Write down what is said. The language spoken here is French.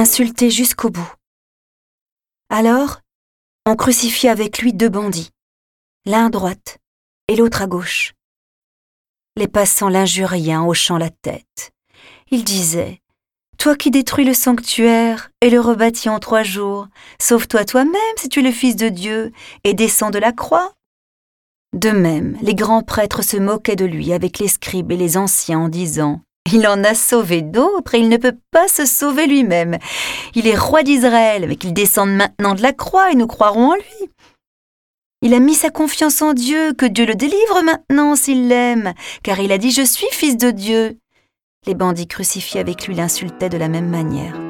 insulté jusqu'au bout. Alors, on crucifiait avec lui deux bandits, l'un à droite et l'autre à gauche. Les passants l'injuriaient en hochant la tête. Ils disaient Toi qui détruis le sanctuaire et le rebâtis en trois jours, sauve-toi toi-même si tu es le Fils de Dieu et descends de la croix. De même, les grands prêtres se moquaient de lui avec les scribes et les anciens en disant il en a sauvé d'autres et il ne peut pas se sauver lui-même. Il est roi d'Israël, mais qu'il descende maintenant de la croix et nous croirons en lui. Il a mis sa confiance en Dieu, que Dieu le délivre maintenant s'il l'aime, car il a dit Je suis fils de Dieu. Les bandits crucifiés avec lui l'insultaient de la même manière.